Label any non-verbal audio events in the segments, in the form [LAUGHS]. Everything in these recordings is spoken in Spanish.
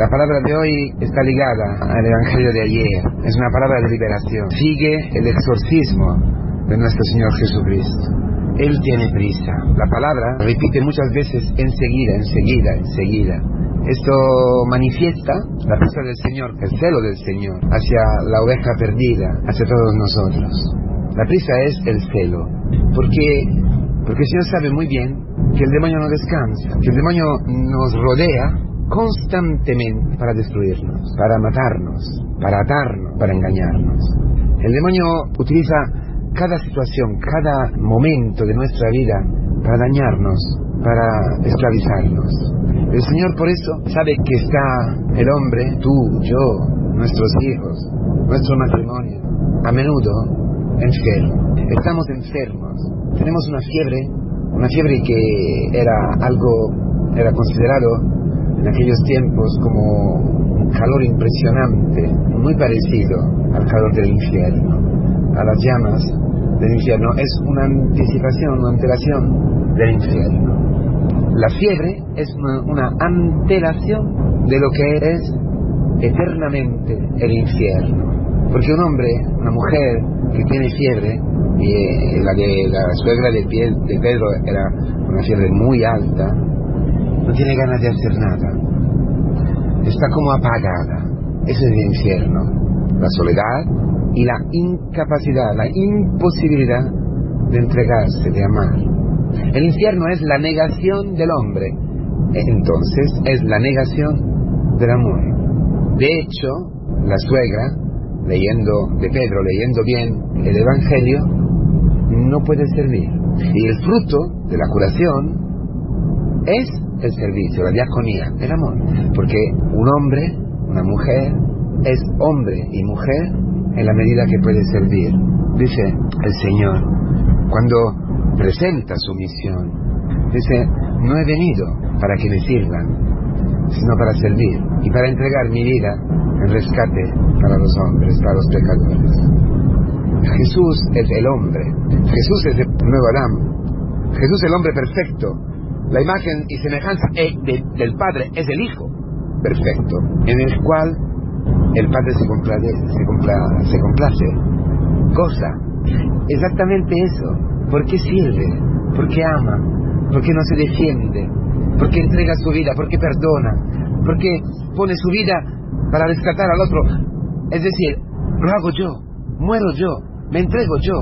La palabra de hoy está ligada al Evangelio de ayer. Es una palabra de liberación. Sigue el exorcismo de nuestro Señor Jesucristo. Él tiene prisa. La palabra repite muchas veces enseguida, enseguida, enseguida. Esto manifiesta la prisa del Señor, el celo del Señor hacia la oveja perdida, hacia todos nosotros. La prisa es el celo, porque, porque el Señor sabe muy bien que el demonio no descansa, que el demonio nos rodea constantemente para destruirnos, para matarnos, para atarnos, para engañarnos. El demonio utiliza cada situación, cada momento de nuestra vida para dañarnos, para esclavizarnos. El Señor por eso sabe que está el hombre, tú, yo, nuestros hijos, nuestro matrimonio, a menudo enfermo. Estamos enfermos. Tenemos una fiebre, una fiebre que era algo, era considerado en aquellos tiempos como un calor impresionante, muy parecido al calor del infierno, a las llamas del infierno. Es una anticipación, una antelación del infierno. La fiebre es una, antelación de lo que es eternamente el infierno. Porque un hombre, una mujer que tiene fiebre, y eh, la de la suegra de Pedro era una fiebre muy alta, no tiene ganas de hacer nada. Está como apagada. Ese es el infierno. La soledad y la incapacidad, la imposibilidad de entregarse, de amar. El infierno es la negación del hombre. Entonces es la negación del amor. De hecho, la suegra, leyendo de Pedro, leyendo bien el Evangelio, no puede servir. Y el fruto de la curación es el servicio, la diaconía, el amor. Porque un hombre, una mujer, es hombre y mujer en la medida que puede servir. Dice el Señor, cuando presenta su misión, dice, no he venido para que me sirvan, sino para servir y para entregar mi vida en rescate para los hombres, para los pecadores. Jesús es el hombre, Jesús es el nuevo Adán, Jesús es el hombre perfecto, la imagen y semejanza e del Padre es el Hijo perfecto, en el cual el Padre se complace, se, se complace, goza. Exactamente eso. ¿Por qué sirve? ¿Por qué ama? ¿Por qué no se defiende? ¿Por qué entrega su vida? ¿Por qué perdona? ¿Por qué pone su vida para rescatar al otro? Es decir, lo hago yo, muero yo, me entrego yo.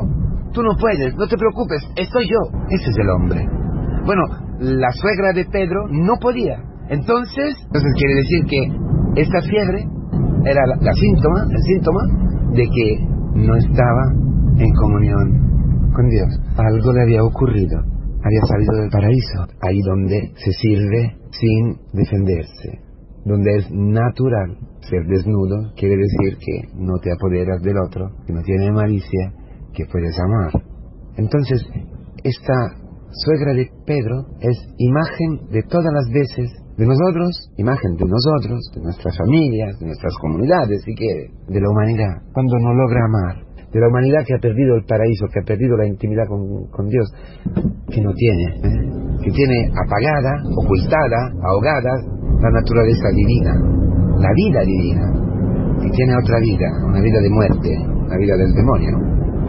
Tú no puedes, no te preocupes, estoy yo. Ese es el hombre. Bueno, la suegra de Pedro no podía. Entonces, entonces quiere decir que esta fiebre era la, síntoma, el síntoma de que no estaba en comunión con Dios. Algo le había ocurrido. Había salido del paraíso, ahí donde se sirve sin defenderse, donde es natural ser desnudo, quiere decir que no te apoderas del otro, que no tiene malicia, que puedes amar. Entonces, esta suegra de Pedro es imagen de todas las veces de nosotros, imagen de nosotros, de nuestras familias, de nuestras comunidades, si quiere, de la humanidad, cuando no logra amar, de la humanidad que ha perdido el paraíso, que ha perdido la intimidad con, Dios, que no tiene, ¿eh? que tiene apagada, ocultada, ahogada la naturaleza divina, la vida divina, que tiene otra vida, una vida de muerte, la vida del demonio.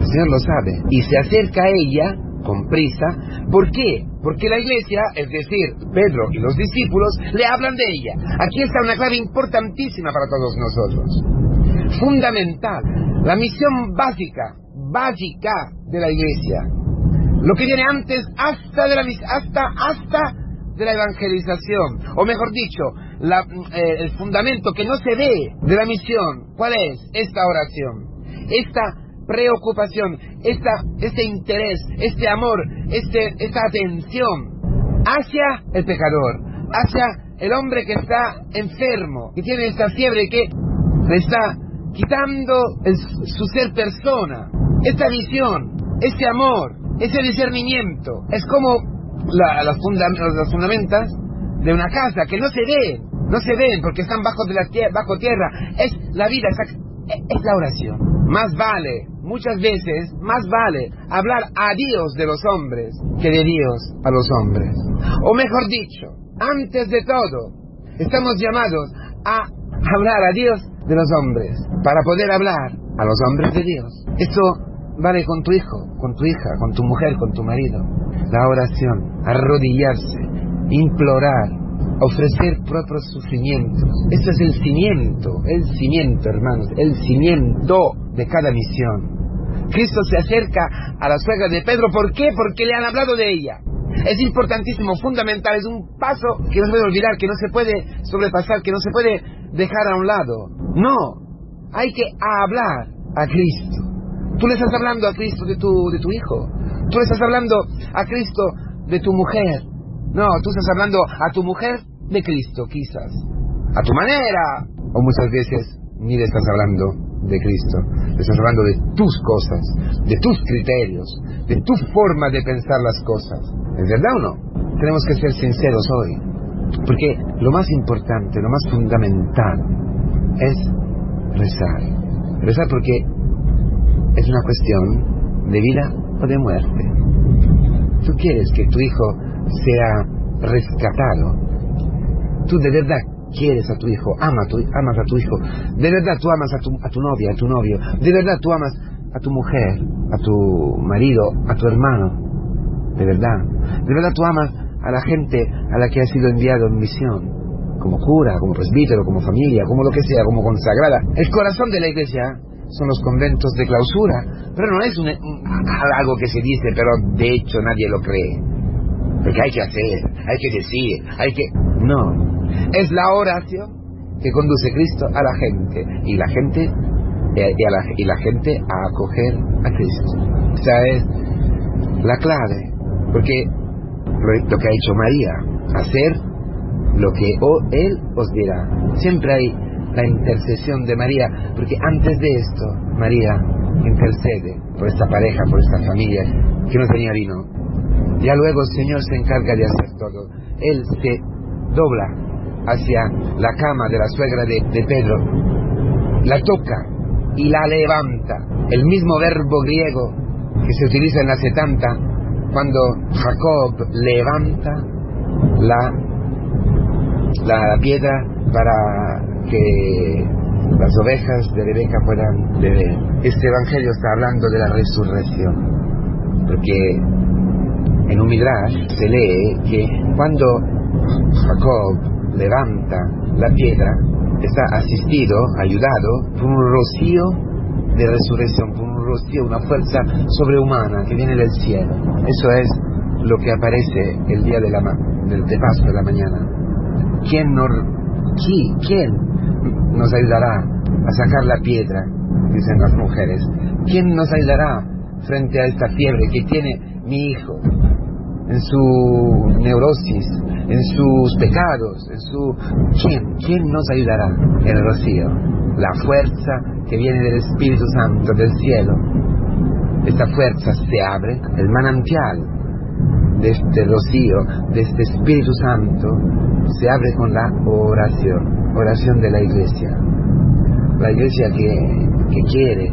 El Señor lo sabe y se acerca a ella con prisa. ¿Por qué? Porque la iglesia, es decir, Pedro y los discípulos, le hablan de ella. Aquí está una clave importantísima para todos nosotros. Fundamental. La misión básica, básica de la iglesia. Lo que viene antes hasta de la hasta hasta de la evangelización, o mejor dicho, eh, el fundamento que no se ve de la misión, ¿cuál es? Esta oración, esta preocupación, esta, este interés, este amor, este, esta atención hacia el pecador, hacia el hombre que está enfermo, que tiene esta fiebre que le está quitando su ser persona, esta visión, este amor, ese discernimiento. Es como la, las, fundamentas de una casa que no se ven, no se ven porque están bajo, de la bajo tierra. Es la vida, es la oración. Más vale muchas veces más vale hablar a Dios de los hombres que de Dios a los hombres. O mejor dicho, antes de todo, estamos llamados a hablar a Dios de los hombres, para poder hablar a los hombres de Dios. Esto vale con tu hijo, con tu hija, con tu mujer, con tu marido. La oración, arrodillarse, implorar, ofrecer propios sufrimientos. Esto es el cimiento, el cimiento, hermanos, el cimiento de cada misión. Cristo se acerca a la suegra de Pedro. ¿Por qué? Porque le han hablado de ella. Es importantísimo, fundamental, es un paso que no se puede olvidar, que no se puede sobrepasar, que no se puede dejar a un lado. No, hay que hablar a Cristo. Tú le estás hablando a Cristo de tu, de tu hijo. Tú le estás hablando a Cristo de tu mujer. No, tú estás hablando a tu mujer de Cristo, quizás. A tu manera. O muchas veces ni le estás hablando de Cristo. Le estás hablando de tus cosas, de tus criterios, de tu forma de pensar las cosas. ¿Es verdad o no? Tenemos que ser sinceros hoy. Porque lo más importante, lo más fundamental es rezar. Rezar porque es una cuestión de vida o de muerte. Tú quieres que tu hijo sea rescatado. Tú de verdad quieres a tu hijo, ama tu, amas a tu hijo. De verdad tú amas a tu, a tu novia, a tu novio. De verdad tú amas a tu mujer, a tu marido, a tu hermano. De verdad. De verdad tú amas a la gente a la que has sido enviado en misión. Como cura, como presbítero, como familia, como lo que sea, como consagrada. El corazón de la iglesia son los conventos de clausura. Pero no es un, algo que se dice, pero de hecho nadie lo cree. Porque hay que hacer, hay que decir, hay que... No. Es la oración que conduce Cristo a la gente. Y la gente, eh, y, a la, gente a acoger a Cristo. Esa es la clave. Porque lo, que ha hecho María, hacer lo que Él os dirá. Siempre hay la intercesión de María, porque antes de esto, María intercede por esta pareja, por esta familia que no tenía vino. Ya luego el Señor se encarga de hacer todo. Él se dobla hacia la cama de la suegra de, de Pedro, la toca y la levanta. El mismo verbo griego que se utiliza en la 70 cuando Jacob levanta la, la piedra para que las ovejas de Rebeca puedan beber. Este evangelio está hablando de la resurrección, porque en un midrash se lee que cuando Jacob levanta la piedra, está asistido, ayudado por un rocío de resurrección, por un rocío, una fuerza sobrehumana que viene del cielo. Eso es lo que aparece el día de, la, del de Pascua de la mañana. ¿Quién, no, ¿Quién nos ayudará a sacar la piedra? Dicen las mujeres. ¿Quién nos ayudará frente a esta fiebre que tiene mi hijo en su neurosis, en sus pecados, en su... ¿Quién? ¿Quién nos ayudará? El rocío, la fuerza que viene del Espíritu Santo del cielo. Esta fuerza se abre, el manantial de este rocío, de este Espíritu Santo, se abre con la oración, oración de la iglesia. La iglesia que, que quiere,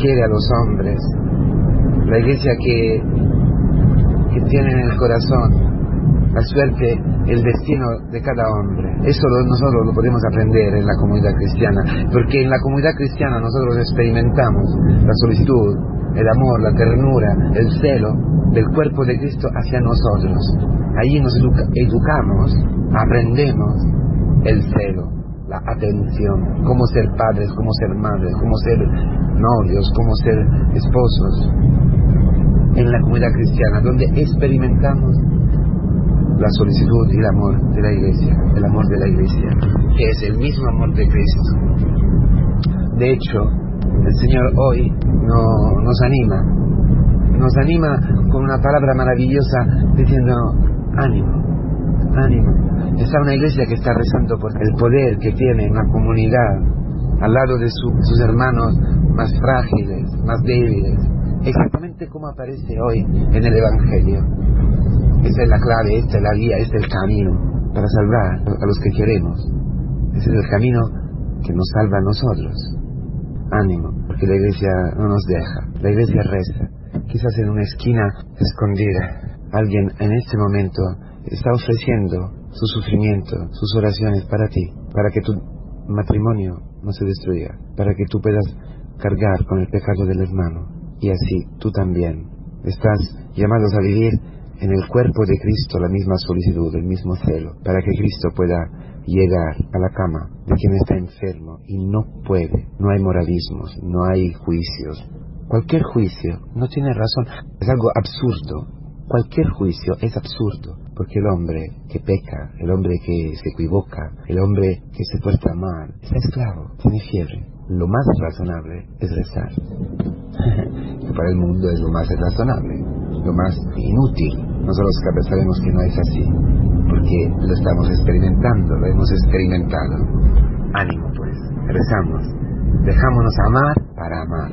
quiere a los hombres, la iglesia que, que tiene en el corazón la suerte, el destino de cada hombre. Eso nosotros lo podemos aprender en la comunidad cristiana, porque en la comunidad cristiana nosotros experimentamos la solicitud, el amor, la ternura, el celo del cuerpo de Cristo hacia nosotros. Allí nos educamos, aprendemos el celo, la atención, cómo ser padres, cómo ser madres, cómo ser novios, cómo ser esposos. En la comunidad cristiana, donde experimentamos la solicitud y el amor de la iglesia, el amor de la iglesia, que es el mismo amor de Cristo. De hecho, el Señor hoy no, nos anima, nos anima con una palabra maravillosa diciendo, ánimo, ánimo. Está una iglesia que está rezando por el poder que tiene en la comunidad, al lado de sus hermanos más frágiles, más débiles, exactamente como aparece hoy en el Evangelio. Esta es la clave, esta es la guía, este es el camino para salvar a los que queremos. Ese es el camino que nos salva a nosotros. Ánimo, porque la iglesia no nos deja. La iglesia reza. Quizás en una esquina escondida, alguien en este momento está ofreciendo su sufrimiento, sus oraciones para ti, para que tu matrimonio no se destruya, para que tú puedas cargar con el pecado del hermano. Y así tú también estás llamados a vivir en el cuerpo de Cristo la misma solicitud, el mismo celo, para que Cristo pueda llegar a la cama de quien está enfermo y no puede. No hay moralismos, no hay juicios. Cualquier juicio no tiene razón. Es algo absurdo. Cualquier juicio es absurdo, porque el hombre que peca, el hombre que se equivoca, el hombre que se porta mal, está esclavo, tiene fiebre. Lo más razonable es rezar. [LAUGHS] para el mundo es lo más razonable, lo más inútil. Nosotros sabemos que no es así, porque lo estamos experimentando, lo hemos experimentado. Ánimo pues, rezamos, dejámonos amar para amar.